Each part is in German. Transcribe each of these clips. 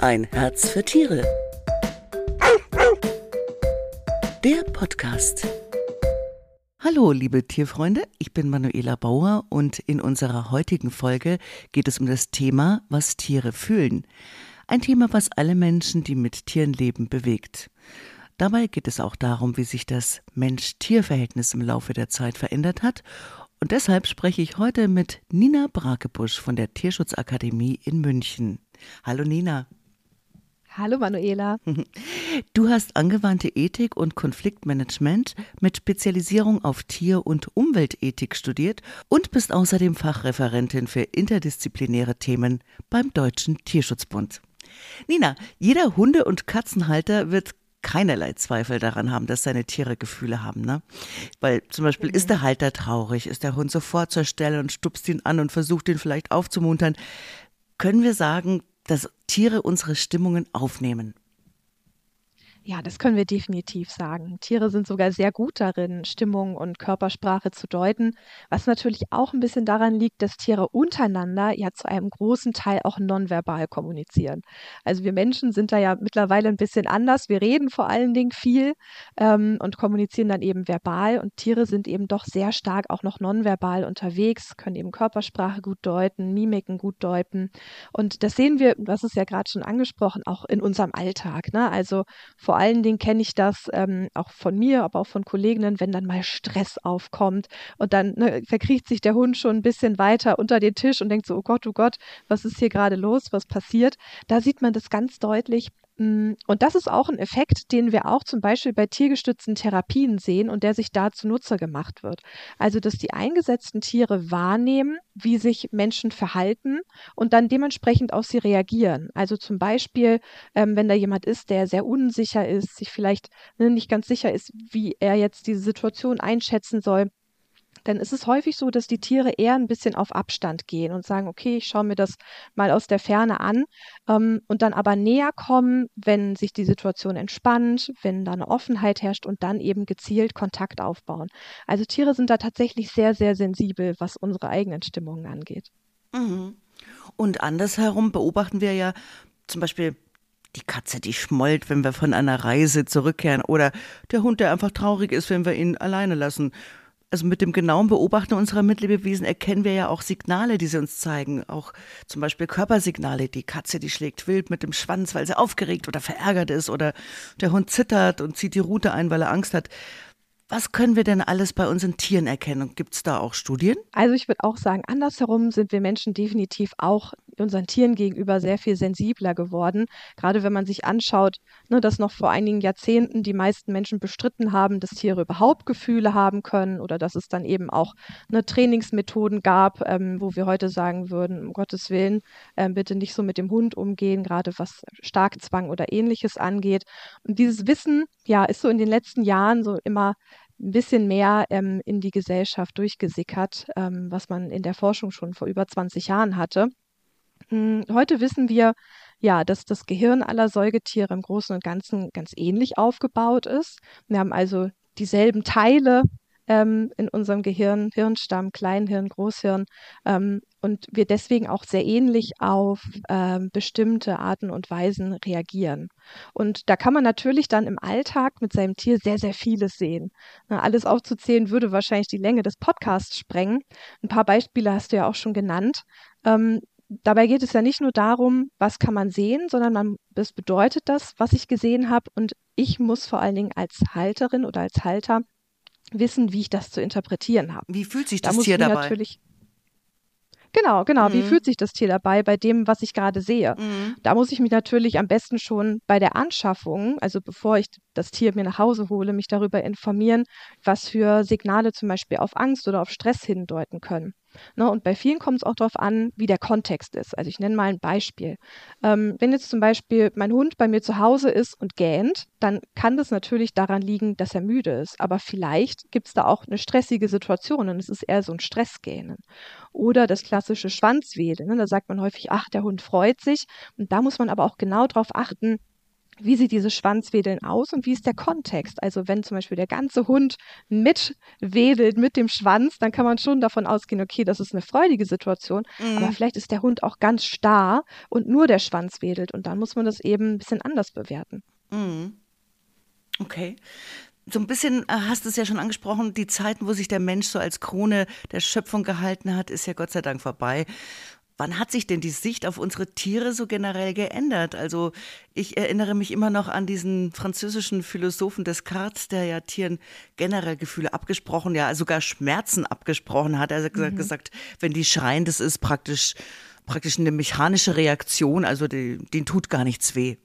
Ein Herz für Tiere. Der Podcast. Hallo, liebe Tierfreunde, ich bin Manuela Bauer und in unserer heutigen Folge geht es um das Thema, was Tiere fühlen. Ein Thema, was alle Menschen, die mit Tieren leben, bewegt. Dabei geht es auch darum, wie sich das Mensch-Tier-Verhältnis im Laufe der Zeit verändert hat. Und deshalb spreche ich heute mit Nina Brakebusch von der Tierschutzakademie in München. Hallo Nina. Hallo Manuela. Du hast angewandte Ethik und Konfliktmanagement mit Spezialisierung auf Tier- und Umweltethik studiert und bist außerdem Fachreferentin für interdisziplinäre Themen beim Deutschen Tierschutzbund. Nina, jeder Hunde- und Katzenhalter wird keinerlei Zweifel daran haben, dass seine Tiere Gefühle haben. Ne? Weil zum Beispiel ist der Halter traurig, ist der Hund sofort zur Stelle und stupst ihn an und versucht ihn vielleicht aufzumuntern. Können wir sagen, dass Tiere unsere Stimmungen aufnehmen? Ja, das können wir definitiv sagen. Tiere sind sogar sehr gut darin, Stimmung und Körpersprache zu deuten, was natürlich auch ein bisschen daran liegt, dass Tiere untereinander ja zu einem großen Teil auch nonverbal kommunizieren. Also wir Menschen sind da ja mittlerweile ein bisschen anders. Wir reden vor allen Dingen viel ähm, und kommunizieren dann eben verbal und Tiere sind eben doch sehr stark auch noch nonverbal unterwegs, können eben Körpersprache gut deuten, Mimiken gut deuten. Und das sehen wir, das ist ja gerade schon angesprochen, auch in unserem Alltag. Ne? Also vor vor allen Dingen kenne ich das ähm, auch von mir, aber auch von Kolleginnen, wenn dann mal Stress aufkommt und dann ne, verkriecht sich der Hund schon ein bisschen weiter unter den Tisch und denkt so, oh Gott, oh Gott, was ist hier gerade los, was passiert? Da sieht man das ganz deutlich, und das ist auch ein Effekt, den wir auch zum Beispiel bei tiergestützten Therapien sehen und der sich da zunutze gemacht wird. Also, dass die eingesetzten Tiere wahrnehmen, wie sich Menschen verhalten und dann dementsprechend auf sie reagieren. Also zum Beispiel, ähm, wenn da jemand ist, der sehr unsicher ist, sich vielleicht ne, nicht ganz sicher ist, wie er jetzt diese Situation einschätzen soll, dann ist es häufig so, dass die Tiere eher ein bisschen auf Abstand gehen und sagen, okay, ich schaue mir das mal aus der Ferne an ähm, und dann aber näher kommen, wenn sich die Situation entspannt, wenn da eine Offenheit herrscht und dann eben gezielt Kontakt aufbauen. Also Tiere sind da tatsächlich sehr, sehr sensibel, was unsere eigenen Stimmungen angeht. Mhm. Und andersherum beobachten wir ja zum Beispiel die Katze, die schmollt, wenn wir von einer Reise zurückkehren oder der Hund, der einfach traurig ist, wenn wir ihn alleine lassen also mit dem genauen Beobachten unserer Mitlebewesen erkennen wir ja auch Signale, die sie uns zeigen. Auch zum Beispiel Körpersignale. Die Katze, die schlägt wild mit dem Schwanz, weil sie aufgeregt oder verärgert ist. Oder der Hund zittert und zieht die Rute ein, weil er Angst hat. Was können wir denn alles bei unseren Tieren erkennen? Gibt es da auch Studien? Also ich würde auch sagen, andersherum sind wir Menschen definitiv auch unseren Tieren gegenüber sehr viel sensibler geworden. Gerade wenn man sich anschaut, ne, dass noch vor einigen Jahrzehnten die meisten Menschen bestritten haben, dass Tiere überhaupt Gefühle haben können oder dass es dann eben auch ne, Trainingsmethoden gab, ähm, wo wir heute sagen würden, um Gottes Willen, ähm, bitte nicht so mit dem Hund umgehen, gerade was Starkzwang oder ähnliches angeht. Und dieses Wissen, ja, ist so in den letzten Jahren so immer ein bisschen mehr ähm, in die Gesellschaft durchgesickert, ähm, was man in der Forschung schon vor über 20 Jahren hatte. Hm, heute wissen wir, ja, dass das Gehirn aller Säugetiere im Großen und Ganzen ganz ähnlich aufgebaut ist. Wir haben also dieselben Teile ähm, in unserem Gehirn, Hirnstamm, Kleinhirn, Großhirn, ähm, und wir deswegen auch sehr ähnlich auf ähm, bestimmte Arten und Weisen reagieren. Und da kann man natürlich dann im Alltag mit seinem Tier sehr, sehr vieles sehen. Na, alles aufzuzählen würde wahrscheinlich die Länge des Podcasts sprengen. Ein paar Beispiele hast du ja auch schon genannt. Ähm, dabei geht es ja nicht nur darum, was kann man sehen, sondern man, das bedeutet das, was ich gesehen habe. Und ich muss vor allen Dingen als Halterin oder als Halter wissen, wie ich das zu interpretieren habe. Wie fühlt sich das da Tier dabei? Genau, genau. Mhm. Wie fühlt sich das Tier dabei bei dem, was ich gerade sehe? Mhm. Da muss ich mich natürlich am besten schon bei der Anschaffung, also bevor ich das Tier mir nach Hause hole, mich darüber informieren, was für Signale zum Beispiel auf Angst oder auf Stress hindeuten können. Ne, und bei vielen kommt es auch darauf an, wie der Kontext ist. Also ich nenne mal ein Beispiel. Ähm, wenn jetzt zum Beispiel mein Hund bei mir zu Hause ist und gähnt, dann kann das natürlich daran liegen, dass er müde ist. Aber vielleicht gibt es da auch eine stressige Situation und es ist eher so ein Stressgähnen. Oder das klassische Schwanzwedeln. Ne? Da sagt man häufig, ach, der Hund freut sich. Und da muss man aber auch genau darauf achten, wie sieht dieses Schwanzwedeln aus und wie ist der Kontext? Also wenn zum Beispiel der ganze Hund mitwedelt mit dem Schwanz, dann kann man schon davon ausgehen, okay, das ist eine freudige Situation, mhm. aber vielleicht ist der Hund auch ganz starr und nur der Schwanz wedelt und dann muss man das eben ein bisschen anders bewerten. Mhm. Okay. So ein bisschen äh, hast du es ja schon angesprochen, die Zeiten, wo sich der Mensch so als Krone der Schöpfung gehalten hat, ist ja Gott sei Dank vorbei. Wann hat sich denn die Sicht auf unsere Tiere so generell geändert? Also ich erinnere mich immer noch an diesen französischen Philosophen Descartes, der ja Tieren generell Gefühle abgesprochen, ja sogar Schmerzen abgesprochen hat. Er hat mhm. gesagt, wenn die schreien, das ist praktisch praktisch eine mechanische Reaktion, also die, denen tut gar nichts weh.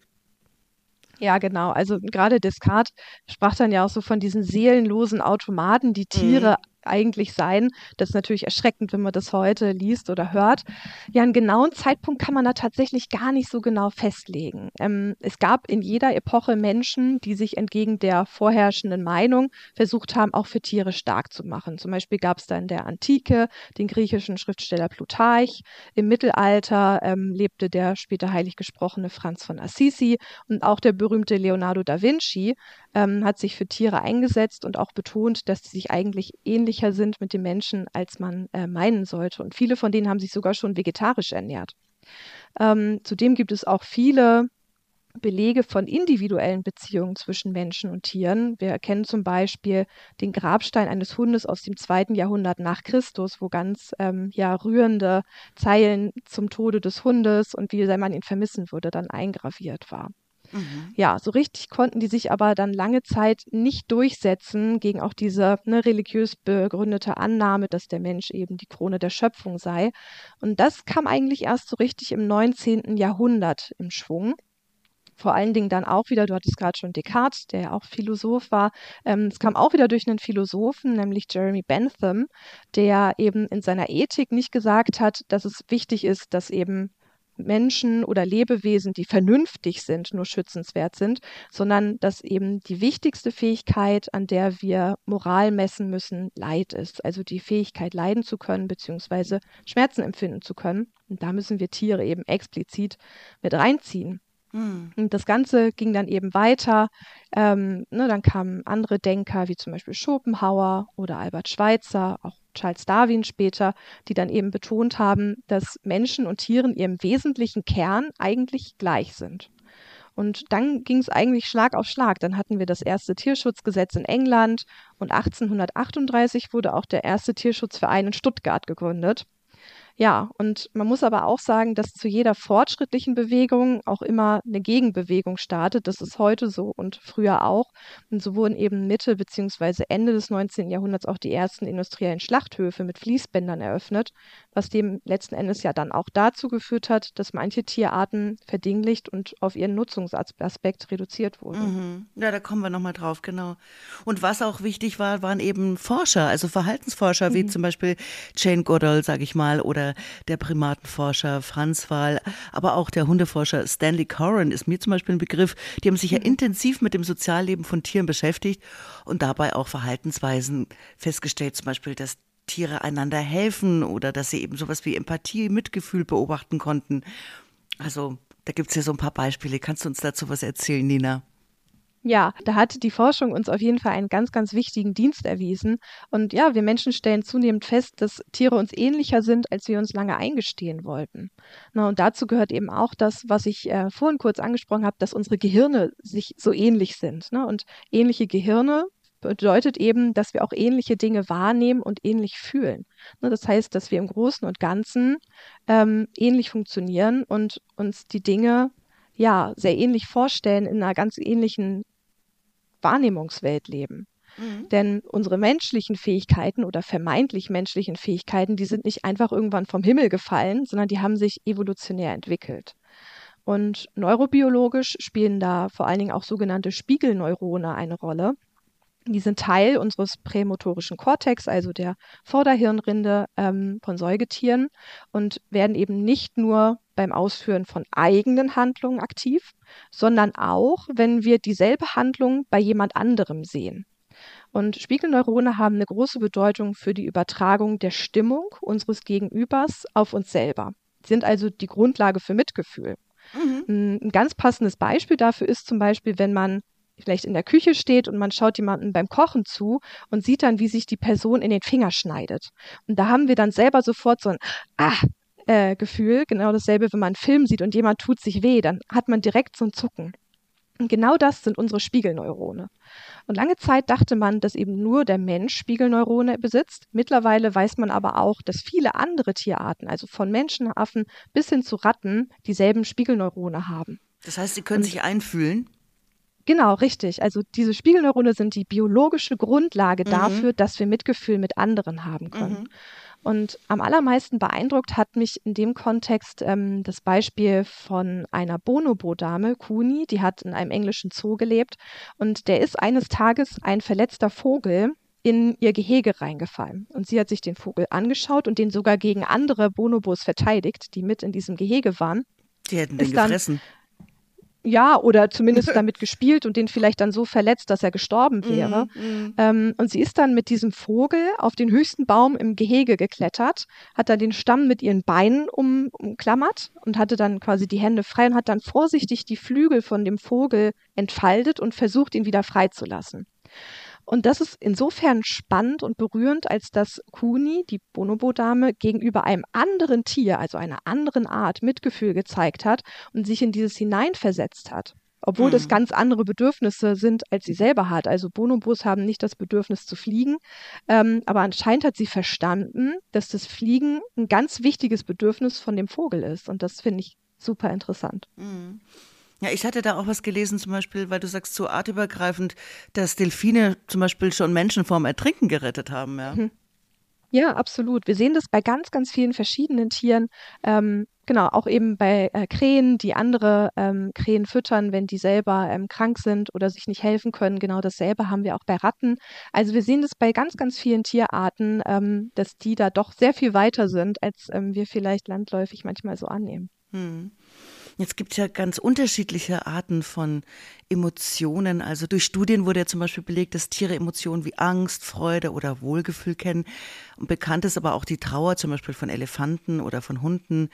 Ja, genau. Also gerade Descartes sprach dann ja auch so von diesen seelenlosen Automaten, die Tiere mhm eigentlich sein. Das ist natürlich erschreckend, wenn man das heute liest oder hört. Ja, einen genauen Zeitpunkt kann man da tatsächlich gar nicht so genau festlegen. Ähm, es gab in jeder Epoche Menschen, die sich entgegen der vorherrschenden Meinung versucht haben, auch für Tiere stark zu machen. Zum Beispiel gab es da in der Antike den griechischen Schriftsteller Plutarch. Im Mittelalter ähm, lebte der später heilig gesprochene Franz von Assisi und auch der berühmte Leonardo da Vinci ähm, hat sich für Tiere eingesetzt und auch betont, dass sie sich eigentlich ähnlicher sind mit den Menschen, als man äh, meinen sollte. Und viele von denen haben sich sogar schon vegetarisch ernährt. Ähm, zudem gibt es auch viele Belege von individuellen Beziehungen zwischen Menschen und Tieren. Wir erkennen zum Beispiel den Grabstein eines Hundes aus dem zweiten Jahrhundert nach Christus, wo ganz ähm, ja, rührende Zeilen zum Tode des Hundes und wie man ihn vermissen würde, dann eingraviert war. Mhm. Ja, so richtig konnten die sich aber dann lange Zeit nicht durchsetzen gegen auch diese ne, religiös begründete Annahme, dass der Mensch eben die Krone der Schöpfung sei. Und das kam eigentlich erst so richtig im 19. Jahrhundert im Schwung vor allen Dingen dann auch wieder, du hattest gerade schon Descartes, der ja auch Philosoph war, ähm, es kam auch wieder durch einen Philosophen, nämlich Jeremy Bentham, der eben in seiner Ethik nicht gesagt hat, dass es wichtig ist, dass eben Menschen oder Lebewesen, die vernünftig sind, nur schützenswert sind, sondern dass eben die wichtigste Fähigkeit, an der wir Moral messen müssen, Leid ist. Also die Fähigkeit, leiden zu können, beziehungsweise Schmerzen empfinden zu können. Und da müssen wir Tiere eben explizit mit reinziehen. Mhm. Und das Ganze ging dann eben weiter. Ähm, ne, dann kamen andere Denker, wie zum Beispiel Schopenhauer oder Albert Schweitzer, auch Charles Darwin später, die dann eben betont haben, dass Menschen und Tieren ihrem wesentlichen Kern eigentlich gleich sind. Und dann ging es eigentlich Schlag auf Schlag. Dann hatten wir das erste Tierschutzgesetz in England und 1838 wurde auch der erste Tierschutzverein in Stuttgart gegründet. Ja, und man muss aber auch sagen, dass zu jeder fortschrittlichen Bewegung auch immer eine Gegenbewegung startet. Das ist heute so und früher auch. Und so wurden eben Mitte bzw. Ende des 19. Jahrhunderts auch die ersten industriellen Schlachthöfe mit Fließbändern eröffnet, was dem letzten Endes ja dann auch dazu geführt hat, dass manche Tierarten verdinglicht und auf ihren Nutzungsaspekt reduziert wurden. Mhm. Ja, da kommen wir nochmal drauf, genau. Und was auch wichtig war, waren eben Forscher, also Verhaltensforscher, mhm. wie zum Beispiel Jane Goodall, sage ich mal, oder der Primatenforscher Franz Wahl, aber auch der Hundeforscher Stanley Coren ist mir zum Beispiel ein Begriff. Die haben sich ja mhm. intensiv mit dem Sozialleben von Tieren beschäftigt und dabei auch Verhaltensweisen festgestellt, zum Beispiel, dass Tiere einander helfen oder dass sie eben sowas wie Empathie, Mitgefühl beobachten konnten. Also da gibt es ja so ein paar Beispiele. Kannst du uns dazu was erzählen, Nina? Ja, da hat die Forschung uns auf jeden Fall einen ganz, ganz wichtigen Dienst erwiesen. Und ja, wir Menschen stellen zunehmend fest, dass Tiere uns ähnlicher sind, als wir uns lange eingestehen wollten. Na, und dazu gehört eben auch das, was ich äh, vorhin kurz angesprochen habe, dass unsere Gehirne sich so ähnlich sind. Ne? Und ähnliche Gehirne bedeutet eben, dass wir auch ähnliche Dinge wahrnehmen und ähnlich fühlen. Ne, das heißt, dass wir im Großen und Ganzen ähm, ähnlich funktionieren und uns die Dinge ja sehr ähnlich vorstellen in einer ganz ähnlichen Wahrnehmungswelt leben. Mhm. Denn unsere menschlichen Fähigkeiten oder vermeintlich menschlichen Fähigkeiten, die sind nicht einfach irgendwann vom Himmel gefallen, sondern die haben sich evolutionär entwickelt. Und neurobiologisch spielen da vor allen Dingen auch sogenannte Spiegelneurone eine Rolle. Die sind Teil unseres prämotorischen Kortex, also der Vorderhirnrinde ähm, von Säugetieren und werden eben nicht nur beim Ausführen von eigenen Handlungen aktiv, sondern auch, wenn wir dieselbe Handlung bei jemand anderem sehen. Und Spiegelneurone haben eine große Bedeutung für die Übertragung der Stimmung unseres Gegenübers auf uns selber. Sind also die Grundlage für Mitgefühl. Mhm. Ein ganz passendes Beispiel dafür ist zum Beispiel, wenn man vielleicht in der Küche steht und man schaut jemandem beim Kochen zu und sieht dann, wie sich die Person in den Finger schneidet. Und da haben wir dann selber sofort so ein Ah, äh, Gefühl, genau dasselbe, wenn man einen Film sieht und jemand tut sich weh, dann hat man direkt so ein Zucken. Und genau das sind unsere Spiegelneurone. Und lange Zeit dachte man, dass eben nur der Mensch Spiegelneurone besitzt. Mittlerweile weiß man aber auch, dass viele andere Tierarten, also von Menschenaffen bis hin zu Ratten, dieselben Spiegelneurone haben. Das heißt, sie können Und sich einfühlen? Genau, richtig. Also diese Spiegelneurone sind die biologische Grundlage mhm. dafür, dass wir Mitgefühl mit anderen haben können. Mhm. Und am allermeisten beeindruckt hat mich in dem Kontext ähm, das Beispiel von einer Bonobo-Dame, Kuni, die hat in einem englischen Zoo gelebt und der ist eines Tages ein verletzter Vogel in ihr Gehege reingefallen. Und sie hat sich den Vogel angeschaut und den sogar gegen andere Bonobos verteidigt, die mit in diesem Gehege waren. Die hätten den gefressen. Ja, oder zumindest damit gespielt und den vielleicht dann so verletzt, dass er gestorben wäre. Mm, mm. Ähm, und sie ist dann mit diesem Vogel auf den höchsten Baum im Gehege geklettert, hat dann den Stamm mit ihren Beinen um, umklammert und hatte dann quasi die Hände frei und hat dann vorsichtig die Flügel von dem Vogel entfaltet und versucht, ihn wieder freizulassen. Und das ist insofern spannend und berührend, als dass Kuni, die Bonobo-Dame, gegenüber einem anderen Tier, also einer anderen Art, Mitgefühl gezeigt hat und sich in dieses hineinversetzt hat. Obwohl mhm. das ganz andere Bedürfnisse sind, als sie selber hat. Also Bonobos haben nicht das Bedürfnis zu fliegen, ähm, aber anscheinend hat sie verstanden, dass das Fliegen ein ganz wichtiges Bedürfnis von dem Vogel ist. Und das finde ich super interessant. Mhm. Ja, ich hatte da auch was gelesen, zum Beispiel, weil du sagst, so artübergreifend, dass Delfine zum Beispiel schon Menschen vorm Ertrinken gerettet haben, ja. Mhm. Ja, absolut. Wir sehen das bei ganz, ganz vielen verschiedenen Tieren. Ähm, genau, auch eben bei äh, Krähen, die andere ähm, Krähen füttern, wenn die selber ähm, krank sind oder sich nicht helfen können. Genau dasselbe haben wir auch bei Ratten. Also wir sehen das bei ganz, ganz vielen Tierarten, ähm, dass die da doch sehr viel weiter sind, als ähm, wir vielleicht landläufig manchmal so annehmen. Hm. Jetzt gibt es ja ganz unterschiedliche Arten von Emotionen. Also durch Studien wurde ja zum Beispiel belegt, dass Tiere Emotionen wie Angst, Freude oder Wohlgefühl kennen. Und bekannt ist aber auch die Trauer zum Beispiel von Elefanten oder von Hunden,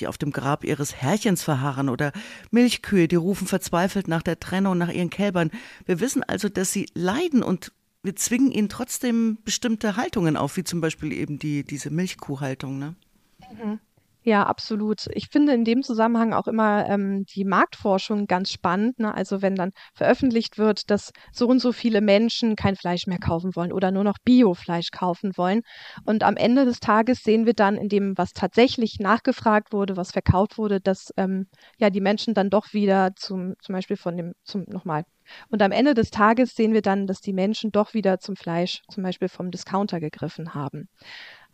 die auf dem Grab ihres Herrchens verharren oder Milchkühe, die rufen verzweifelt nach der Trennung, nach ihren Kälbern. Wir wissen also, dass sie leiden und wir zwingen ihnen trotzdem bestimmte Haltungen auf, wie zum Beispiel eben die, diese Milchkuhhaltung. Ne? Mhm. Ja, absolut. Ich finde in dem Zusammenhang auch immer ähm, die Marktforschung ganz spannend. Ne? Also wenn dann veröffentlicht wird, dass so und so viele Menschen kein Fleisch mehr kaufen wollen oder nur noch Biofleisch kaufen wollen. Und am Ende des Tages sehen wir dann in dem, was tatsächlich nachgefragt wurde, was verkauft wurde, dass ähm, ja die Menschen dann doch wieder zum, zum Beispiel von dem, zum nochmal. Und am Ende des Tages sehen wir dann, dass die Menschen doch wieder zum Fleisch, zum Beispiel vom Discounter gegriffen haben.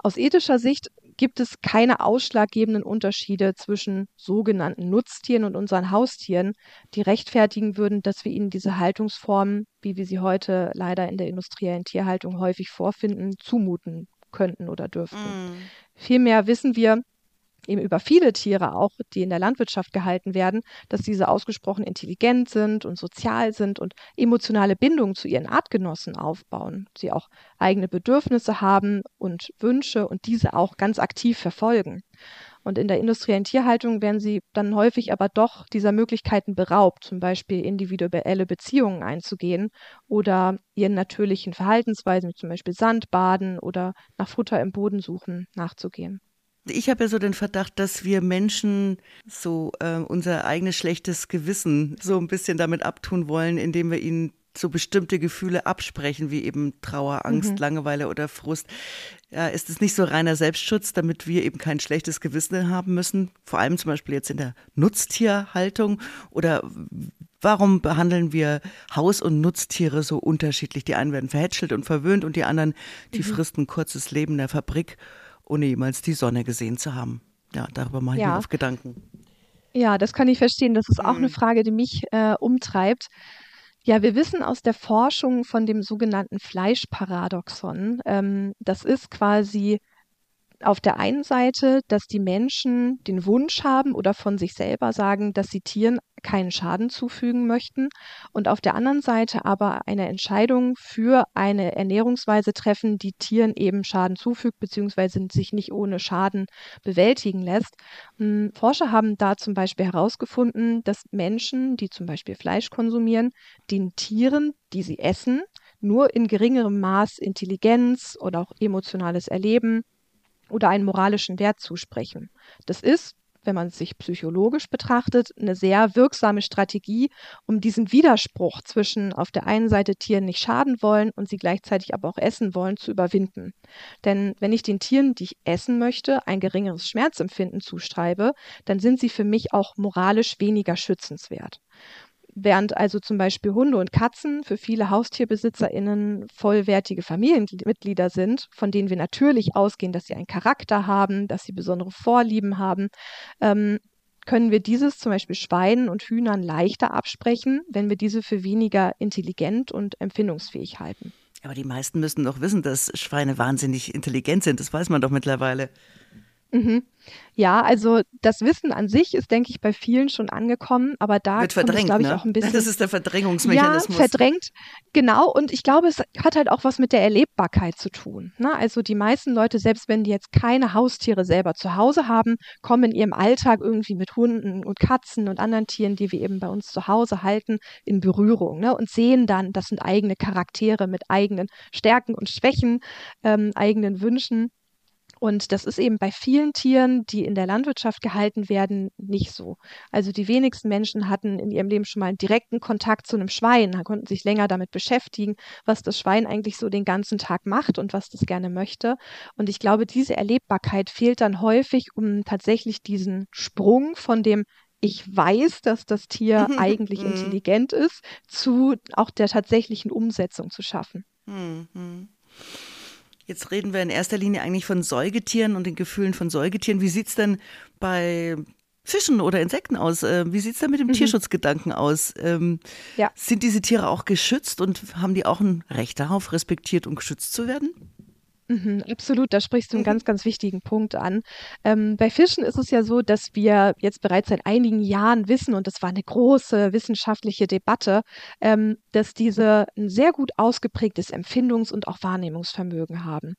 Aus ethischer Sicht gibt es keine ausschlaggebenden Unterschiede zwischen sogenannten Nutztieren und unseren Haustieren, die rechtfertigen würden, dass wir ihnen diese Haltungsformen, wie wir sie heute leider in der industriellen Tierhaltung häufig vorfinden, zumuten könnten oder dürften. Mm. Vielmehr wissen wir, eben über viele Tiere auch, die in der Landwirtschaft gehalten werden, dass diese ausgesprochen intelligent sind und sozial sind und emotionale Bindungen zu ihren Artgenossen aufbauen. Sie auch eigene Bedürfnisse haben und Wünsche und diese auch ganz aktiv verfolgen. Und in der industriellen Tierhaltung werden sie dann häufig aber doch dieser Möglichkeiten beraubt, zum Beispiel individuelle Beziehungen einzugehen oder ihren natürlichen Verhaltensweisen, wie zum Beispiel Sandbaden oder nach Futter im Boden suchen, nachzugehen. Ich habe ja so den Verdacht, dass wir Menschen so äh, unser eigenes schlechtes Gewissen so ein bisschen damit abtun wollen, indem wir ihnen so bestimmte Gefühle absprechen, wie eben Trauer, Angst, mhm. Langeweile oder Frust. Ja, ist es nicht so reiner Selbstschutz, damit wir eben kein schlechtes Gewissen haben müssen? Vor allem zum Beispiel jetzt in der Nutztierhaltung oder Warum behandeln wir Haus- und Nutztiere so unterschiedlich? Die einen werden verhätschelt und verwöhnt und die anderen, die mhm. fristen kurzes Leben in der Fabrik ohne jemals die Sonne gesehen zu haben. Ja, darüber mache ich ja. mir oft Gedanken. Ja, das kann ich verstehen. Das ist auch eine mhm. Frage, die mich äh, umtreibt. Ja, wir wissen aus der Forschung von dem sogenannten Fleischparadoxon, ähm, das ist quasi auf der einen Seite, dass die Menschen den Wunsch haben oder von sich selber sagen, dass sie Tieren keinen Schaden zufügen möchten und auf der anderen Seite aber eine Entscheidung für eine Ernährungsweise treffen, die Tieren eben Schaden zufügt bzw. sich nicht ohne Schaden bewältigen lässt. Hm, Forscher haben da zum Beispiel herausgefunden, dass Menschen, die zum Beispiel Fleisch konsumieren, den Tieren, die sie essen, nur in geringerem Maß Intelligenz oder auch emotionales Erleben oder einen moralischen Wert zusprechen. Das ist wenn man es sich psychologisch betrachtet, eine sehr wirksame Strategie, um diesen Widerspruch zwischen auf der einen Seite Tieren nicht schaden wollen und sie gleichzeitig aber auch essen wollen, zu überwinden. Denn wenn ich den Tieren, die ich essen möchte, ein geringeres Schmerzempfinden zustreibe, dann sind sie für mich auch moralisch weniger schützenswert. Während also zum Beispiel Hunde und Katzen für viele HaustierbesitzerInnen vollwertige Familienmitglieder sind, von denen wir natürlich ausgehen, dass sie einen Charakter haben, dass sie besondere Vorlieben haben, ähm, können wir dieses zum Beispiel Schweinen und Hühnern leichter absprechen, wenn wir diese für weniger intelligent und empfindungsfähig halten. Aber die meisten müssen doch wissen, dass Schweine wahnsinnig intelligent sind. Das weiß man doch mittlerweile. Mhm. Ja, also das Wissen an sich ist, denke ich, bei vielen schon angekommen, aber da wird verdrängt, glaube ich, ne? auch ein bisschen. Das ist der Verdrängungsmechanismus. Ja, verdrängt, genau. Und ich glaube, es hat halt auch was mit der Erlebbarkeit zu tun. Ne? Also die meisten Leute, selbst wenn die jetzt keine Haustiere selber zu Hause haben, kommen in ihrem Alltag irgendwie mit Hunden und Katzen und anderen Tieren, die wir eben bei uns zu Hause halten, in Berührung ne? und sehen dann, das sind eigene Charaktere mit eigenen Stärken und Schwächen, ähm, eigenen Wünschen. Und das ist eben bei vielen Tieren, die in der Landwirtschaft gehalten werden, nicht so. Also die wenigsten Menschen hatten in ihrem Leben schon mal einen direkten Kontakt zu einem Schwein, konnten sich länger damit beschäftigen, was das Schwein eigentlich so den ganzen Tag macht und was das gerne möchte. Und ich glaube, diese Erlebbarkeit fehlt dann häufig, um tatsächlich diesen Sprung von dem ich weiß, dass das Tier eigentlich mhm. intelligent ist, zu auch der tatsächlichen Umsetzung zu schaffen. Jetzt reden wir in erster Linie eigentlich von Säugetieren und den Gefühlen von Säugetieren. Wie sieht es denn bei Fischen oder Insekten aus? Äh, wie sieht es denn mit dem mhm. Tierschutzgedanken aus? Ähm, ja. Sind diese Tiere auch geschützt und haben die auch ein Recht darauf, respektiert und geschützt zu werden? Mhm, absolut, da sprichst du einen mhm. ganz, ganz wichtigen Punkt an. Ähm, bei Fischen ist es ja so, dass wir jetzt bereits seit einigen Jahren wissen, und das war eine große wissenschaftliche Debatte, ähm, dass diese ein sehr gut ausgeprägtes Empfindungs- und auch Wahrnehmungsvermögen haben.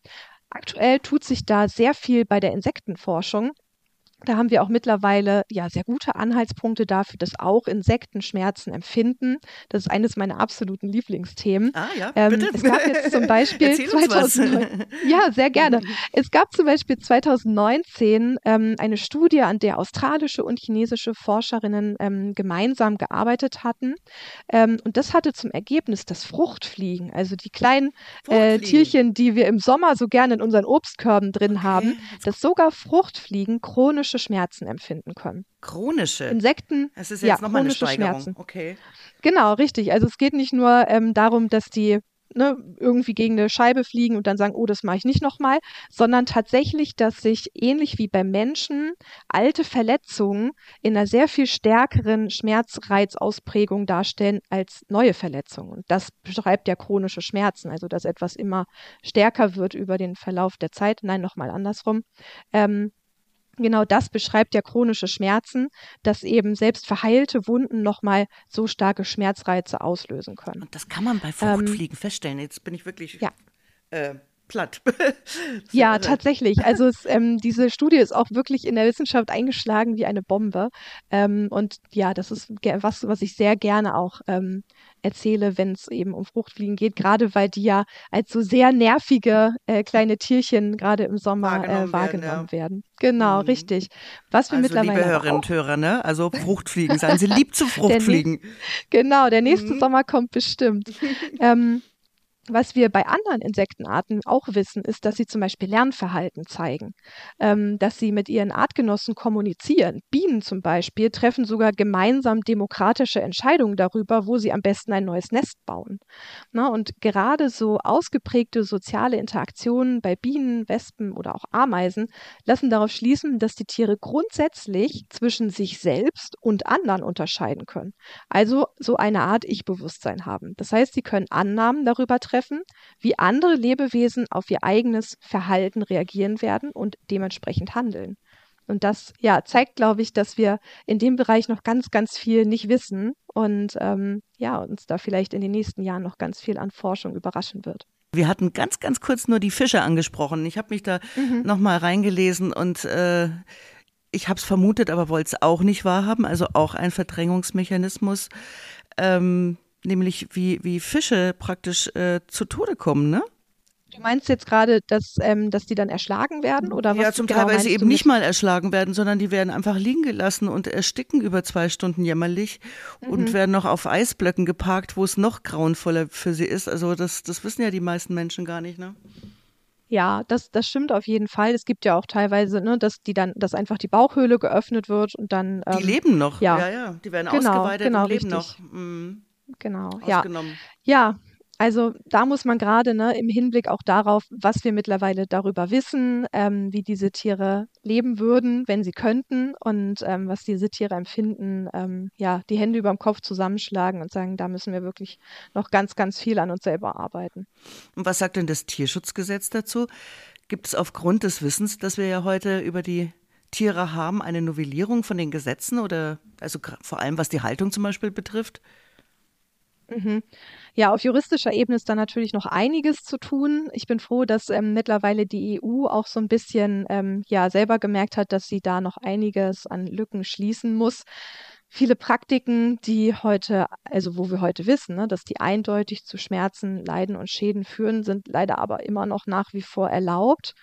Aktuell tut sich da sehr viel bei der Insektenforschung. Da haben wir auch mittlerweile ja sehr gute Anhaltspunkte dafür, dass auch Insekten Schmerzen empfinden. Das ist eines meiner absoluten Lieblingsthemen. Ah ja, ähm, bitte. Es gab jetzt zum Beispiel 2009, ja sehr gerne. Es gab zum Beispiel 2019 ähm, eine Studie, an der australische und chinesische Forscherinnen ähm, gemeinsam gearbeitet hatten. Ähm, und das hatte zum Ergebnis, dass Fruchtfliegen, also die kleinen äh, Tierchen, die wir im Sommer so gerne in unseren Obstkörben drin okay. haben, dass sogar Fruchtfliegen chronisch chronische Schmerzen empfinden können. Chronische? Insekten. Es ist jetzt ja, nochmal eine Steigerung. Schmerzen. Okay. Genau, richtig. Also es geht nicht nur ähm, darum, dass die ne, irgendwie gegen eine Scheibe fliegen und dann sagen, oh, das mache ich nicht nochmal, sondern tatsächlich, dass sich ähnlich wie beim Menschen alte Verletzungen in einer sehr viel stärkeren Schmerzreizausprägung darstellen als neue Verletzungen. Und das beschreibt ja chronische Schmerzen, also dass etwas immer stärker wird über den Verlauf der Zeit. Nein, nochmal andersrum. Ähm, Genau das beschreibt ja chronische Schmerzen, dass eben selbst verheilte Wunden nochmal so starke Schmerzreize auslösen können. Und das kann man bei Fruchtfliegen ähm, feststellen. Jetzt bin ich wirklich ja. äh, platt. ja, tatsächlich. Also es, ähm, diese Studie ist auch wirklich in der Wissenschaft eingeschlagen wie eine Bombe. Ähm, und ja, das ist was, was ich sehr gerne auch ähm, erzähle, wenn es eben um Fruchtfliegen geht, gerade weil die ja als so sehr nervige äh, kleine Tierchen gerade im Sommer wahrgenommen, äh, wahrgenommen werden, ja. werden. Genau, mhm. richtig. Was wir also, mittlerweile liebe Hörerinnen und Hörer, ne? Also Fruchtfliegen, seien Sie lieb zu Fruchtfliegen. Der genau, der nächste mhm. Sommer kommt bestimmt. ähm, was wir bei anderen Insektenarten auch wissen, ist, dass sie zum Beispiel Lernverhalten zeigen, ähm, dass sie mit ihren Artgenossen kommunizieren. Bienen zum Beispiel treffen sogar gemeinsam demokratische Entscheidungen darüber, wo sie am besten ein neues Nest bauen. Na, und gerade so ausgeprägte soziale Interaktionen bei Bienen, Wespen oder auch Ameisen lassen darauf schließen, dass die Tiere grundsätzlich zwischen sich selbst und anderen unterscheiden können. Also so eine Art Ich-Bewusstsein haben. Das heißt, sie können Annahmen darüber treffen, treffen, wie andere Lebewesen auf ihr eigenes Verhalten reagieren werden und dementsprechend handeln. Und das ja, zeigt, glaube ich, dass wir in dem Bereich noch ganz, ganz viel nicht wissen und ähm, ja, uns da vielleicht in den nächsten Jahren noch ganz viel an Forschung überraschen wird. Wir hatten ganz, ganz kurz nur die Fische angesprochen. Ich habe mich da mhm. nochmal reingelesen und äh, ich habe es vermutet, aber wollte es auch nicht wahrhaben. Also auch ein Verdrängungsmechanismus, ähm, nämlich wie, wie Fische praktisch äh, zu Tode kommen, ne? Du meinst jetzt gerade, dass, ähm, dass die dann erschlagen werden? Oder was ja, zum genau Teil, weil sie eben nicht mal erschlagen werden, sondern die werden einfach liegen gelassen und ersticken über zwei Stunden jämmerlich mhm. und werden noch auf Eisblöcken geparkt, wo es noch grauenvoller für sie ist. Also das, das wissen ja die meisten Menschen gar nicht, ne? Ja, das, das stimmt auf jeden Fall. Es gibt ja auch teilweise, ne, dass die dann, dass einfach die Bauchhöhle geöffnet wird und dann. Ähm, die leben noch, ja, ja, ja. Die werden genau, ausgeweitet genau, und leben richtig. noch. Mhm. Genau, ja. Ja, also da muss man gerade ne, im Hinblick auch darauf, was wir mittlerweile darüber wissen, ähm, wie diese Tiere leben würden, wenn sie könnten und ähm, was diese Tiere empfinden, ähm, ja, die Hände über dem Kopf zusammenschlagen und sagen, da müssen wir wirklich noch ganz, ganz viel an uns selber arbeiten. Und was sagt denn das Tierschutzgesetz dazu? Gibt es aufgrund des Wissens, das wir ja heute über die Tiere haben, eine Novellierung von den Gesetzen oder also vor allem was die Haltung zum Beispiel betrifft? Mhm. Ja, auf juristischer Ebene ist da natürlich noch einiges zu tun. Ich bin froh, dass ähm, mittlerweile die EU auch so ein bisschen ähm, ja selber gemerkt hat, dass sie da noch einiges an Lücken schließen muss. Viele Praktiken, die heute, also wo wir heute wissen, ne, dass die eindeutig zu Schmerzen, Leiden und Schäden führen, sind leider aber immer noch nach wie vor erlaubt.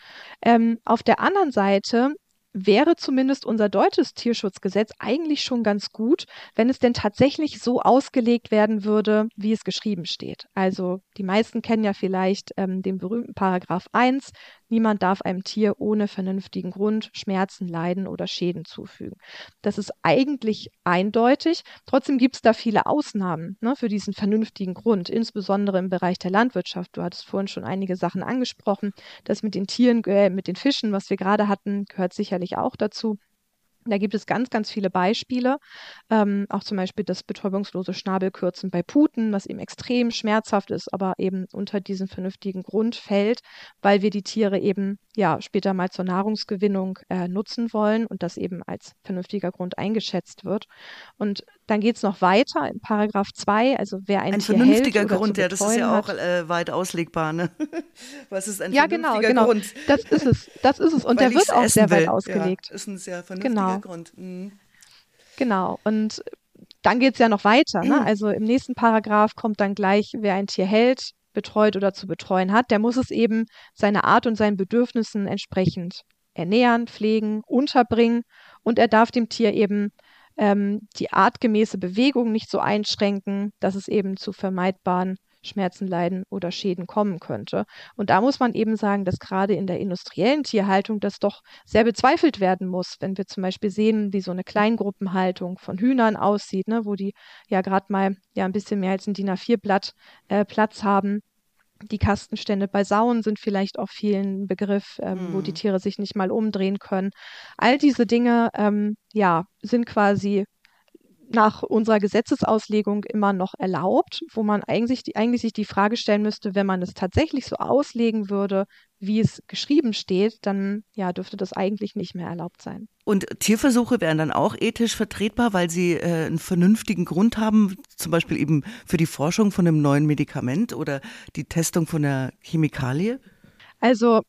Ähm, auf der anderen Seite wäre zumindest unser deutsches Tierschutzgesetz eigentlich schon ganz gut, wenn es denn tatsächlich so ausgelegt werden würde, wie es geschrieben steht. Also die meisten kennen ja vielleicht ähm, den berühmten Paragraph 1, Niemand darf einem Tier ohne vernünftigen Grund Schmerzen, Leiden oder Schäden zufügen. Das ist eigentlich eindeutig. Trotzdem gibt es da viele Ausnahmen ne, für diesen vernünftigen Grund, insbesondere im Bereich der Landwirtschaft. Du hattest vorhin schon einige Sachen angesprochen. Das mit den Tieren, äh, mit den Fischen, was wir gerade hatten, gehört sicherlich auch dazu. Da gibt es ganz, ganz viele Beispiele. Ähm, auch zum Beispiel das betäubungslose Schnabelkürzen bei Puten, was eben extrem schmerzhaft ist, aber eben unter diesen vernünftigen Grund fällt, weil wir die Tiere eben ja später mal zur Nahrungsgewinnung äh, nutzen wollen und das eben als vernünftiger Grund eingeschätzt wird. Und dann geht es noch weiter in Paragraph 2, also wer ein, ein Tier vernünftiger hält Grund, ja, das ist ja auch äh, weit auslegbar. Ne? Was ist ein ja, genau, genau. Grund? Das ist es, das ist es. Und der wird auch sehr weit will. ausgelegt. Ja, ist ein sehr vernünftiger genau. Grund. Mhm. Genau. Und dann geht es ja noch weiter. Ne? Also im nächsten Paragraph kommt dann gleich, wer ein Tier hält, betreut oder zu betreuen hat, der muss es eben seiner Art und seinen Bedürfnissen entsprechend ernähren, pflegen, unterbringen. Und er darf dem Tier eben ähm, die artgemäße Bewegung nicht so einschränken, dass es eben zu vermeidbaren Schmerzen, Leiden oder Schäden kommen könnte. Und da muss man eben sagen, dass gerade in der industriellen Tierhaltung das doch sehr bezweifelt werden muss, wenn wir zum Beispiel sehen, wie so eine Kleingruppenhaltung von Hühnern aussieht, ne, wo die ja gerade mal ja ein bisschen mehr als ein DIN A4-Blatt äh, Platz haben. Die Kastenstände bei Sauen sind vielleicht auch vielen Begriff, ähm, mhm. wo die mhm. Tiere sich nicht mal umdrehen können. All diese Dinge, ähm, ja, sind quasi nach unserer Gesetzesauslegung immer noch erlaubt, wo man eigentlich, die, eigentlich sich die Frage stellen müsste, wenn man es tatsächlich so auslegen würde, wie es geschrieben steht, dann ja, dürfte das eigentlich nicht mehr erlaubt sein. Und Tierversuche wären dann auch ethisch vertretbar, weil sie äh, einen vernünftigen Grund haben, zum Beispiel eben für die Forschung von einem neuen Medikament oder die Testung von einer Chemikalie? Also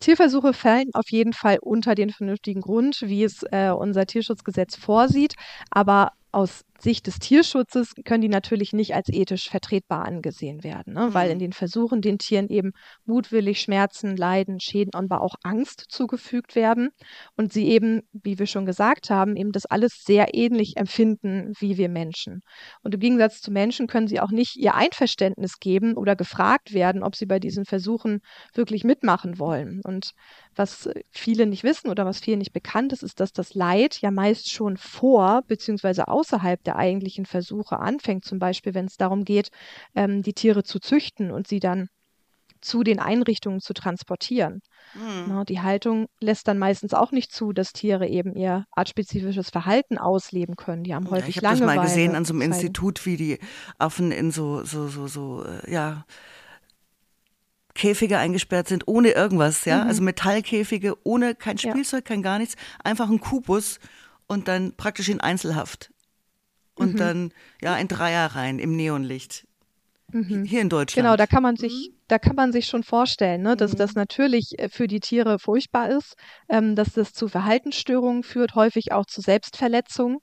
Tierversuche fallen auf jeden Fall unter den vernünftigen Grund, wie es äh, unser Tierschutzgesetz vorsieht. Aber aus Sicht des Tierschutzes können die natürlich nicht als ethisch vertretbar angesehen werden, ne? weil in mhm. den Versuchen den Tieren eben mutwillig Schmerzen, Leiden, Schäden, aber auch Angst zugefügt werden und sie eben, wie wir schon gesagt haben, eben das alles sehr ähnlich empfinden wie wir Menschen. Und im Gegensatz zu Menschen können sie auch nicht ihr Einverständnis geben oder gefragt werden, ob sie bei diesen Versuchen wirklich mitmachen wollen. Und was viele nicht wissen oder was vielen nicht bekannt ist, ist, dass das Leid ja meist schon vor bzw. außerhalb der der eigentlichen Versuche anfängt, zum Beispiel wenn es darum geht, ähm, die Tiere zu züchten und sie dann zu den Einrichtungen zu transportieren. Mhm. Na, die Haltung lässt dann meistens auch nicht zu, dass Tiere eben ihr artspezifisches Verhalten ausleben können. Die haben häufig ja, ich habe das mal gesehen an so einem Institut, wie die Affen in so, so, so, so, äh, ja, Käfige eingesperrt sind, ohne irgendwas, ja, mhm. also Metallkäfige, ohne kein Spielzeug, ja. kein gar nichts, einfach ein Kubus und dann praktisch in Einzelhaft. Und mhm. dann, ja, ein Dreier rein im Neonlicht. Mhm. Hier in Deutschland. Genau, da kann man sich, mhm. da kann man sich schon vorstellen, ne, dass mhm. das natürlich äh, für die Tiere furchtbar ist, ähm, dass das zu Verhaltensstörungen führt, häufig auch zu Selbstverletzungen.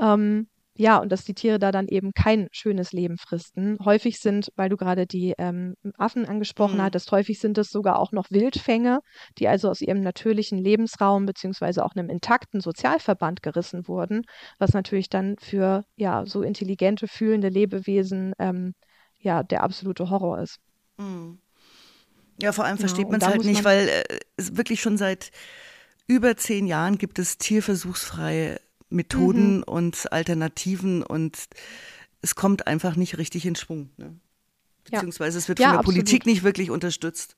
Ähm, ja, und dass die Tiere da dann eben kein schönes Leben fristen. Häufig sind, weil du gerade die ähm, Affen angesprochen mhm. hattest, häufig sind es sogar auch noch Wildfänge, die also aus ihrem natürlichen Lebensraum beziehungsweise auch einem intakten Sozialverband gerissen wurden, was natürlich dann für ja so intelligente, fühlende Lebewesen ähm, ja der absolute Horror ist. Mhm. Ja, vor allem ja, versteht man es halt nicht, weil äh, es wirklich schon seit über zehn Jahren gibt es tierversuchsfreie Methoden mhm. und Alternativen und es kommt einfach nicht richtig in Schwung. Ne? Beziehungsweise es wird ja, von der absolut. Politik nicht wirklich unterstützt.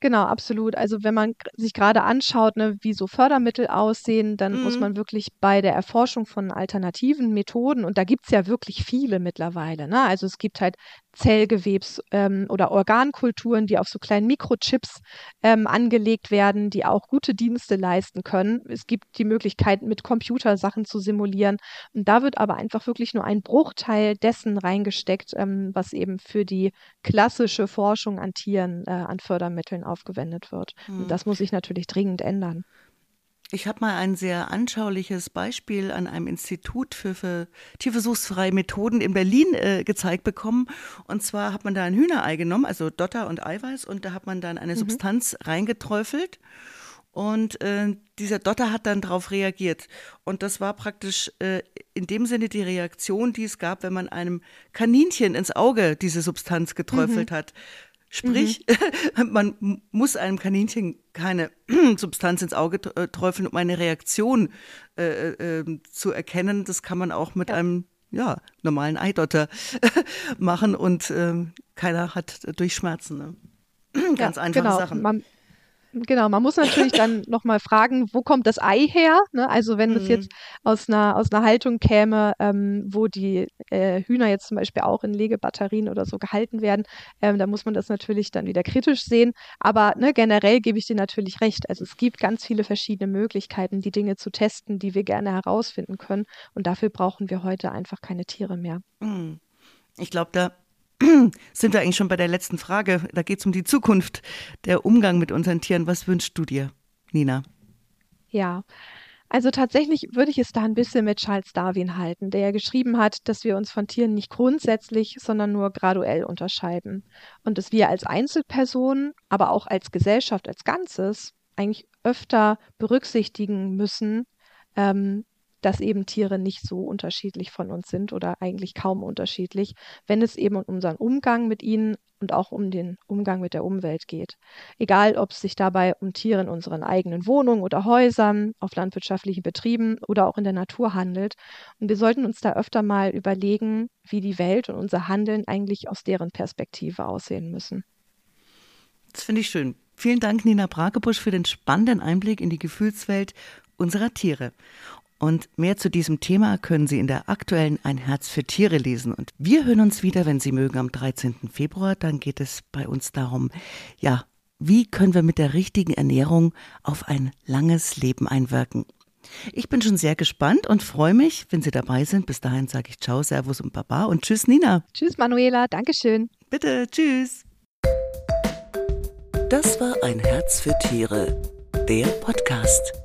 Genau, absolut. Also wenn man sich gerade anschaut, ne, wie so Fördermittel aussehen, dann mhm. muss man wirklich bei der Erforschung von alternativen Methoden, und da gibt es ja wirklich viele mittlerweile, ne? Also es gibt halt Zellgewebs- ähm, oder Organkulturen, die auf so kleinen Mikrochips ähm, angelegt werden, die auch gute Dienste leisten können. Es gibt die Möglichkeit, mit Computersachen zu simulieren. Und da wird aber einfach wirklich nur ein Bruchteil dessen reingesteckt, ähm, was eben für die klassische Forschung an Tieren, äh, an Fördermitteln aufgewendet wird. Hm. Und das muss sich natürlich dringend ändern. Ich habe mal ein sehr anschauliches Beispiel an einem Institut für, für tierversuchsfreie Methoden in Berlin äh, gezeigt bekommen. Und zwar hat man da ein Hühnerei genommen, also Dotter und Eiweiß, und da hat man dann eine mhm. Substanz reingeträufelt. Und äh, dieser Dotter hat dann darauf reagiert. Und das war praktisch äh, in dem Sinne die Reaktion, die es gab, wenn man einem Kaninchen ins Auge diese Substanz geträufelt mhm. hat. Sprich, mhm. man muss einem Kaninchen keine Substanz ins Auge äh, träufeln, um eine Reaktion äh, äh, zu erkennen. Das kann man auch mit ja. einem ja, normalen Eidotter machen und ähm, keiner hat durch Schmerzen. Ne? Ganz ja, einfache genau. Sachen. Man, Genau, man muss natürlich dann nochmal fragen, wo kommt das Ei her? Ne? Also wenn das jetzt mhm. aus einer, aus einer Haltung käme, ähm, wo die äh, Hühner jetzt zum Beispiel auch in Legebatterien oder so gehalten werden, ähm, da muss man das natürlich dann wieder kritisch sehen. Aber ne, generell gebe ich dir natürlich recht. Also es gibt ganz viele verschiedene Möglichkeiten, die Dinge zu testen, die wir gerne herausfinden können. Und dafür brauchen wir heute einfach keine Tiere mehr. Mhm. Ich glaube, da sind wir eigentlich schon bei der letzten Frage. Da geht es um die Zukunft, der Umgang mit unseren Tieren. Was wünschst du dir, Nina? Ja, also tatsächlich würde ich es da ein bisschen mit Charles Darwin halten, der ja geschrieben hat, dass wir uns von Tieren nicht grundsätzlich, sondern nur graduell unterscheiden. Und dass wir als Einzelpersonen, aber auch als Gesellschaft als Ganzes eigentlich öfter berücksichtigen müssen, ähm, dass eben Tiere nicht so unterschiedlich von uns sind oder eigentlich kaum unterschiedlich, wenn es eben um unseren Umgang mit ihnen und auch um den Umgang mit der Umwelt geht. Egal, ob es sich dabei um Tiere in unseren eigenen Wohnungen oder Häusern, auf landwirtschaftlichen Betrieben oder auch in der Natur handelt. Und wir sollten uns da öfter mal überlegen, wie die Welt und unser Handeln eigentlich aus deren Perspektive aussehen müssen. Das finde ich schön. Vielen Dank, Nina Brakebusch, für den spannenden Einblick in die Gefühlswelt unserer Tiere. Und mehr zu diesem Thema können Sie in der aktuellen Ein Herz für Tiere lesen. Und wir hören uns wieder, wenn Sie mögen, am 13. Februar. Dann geht es bei uns darum, ja, wie können wir mit der richtigen Ernährung auf ein langes Leben einwirken? Ich bin schon sehr gespannt und freue mich, wenn Sie dabei sind. Bis dahin sage ich Ciao, Servus und Baba und Tschüss, Nina. Tschüss, Manuela. Dankeschön. Bitte, tschüss. Das war ein Herz für Tiere, der Podcast.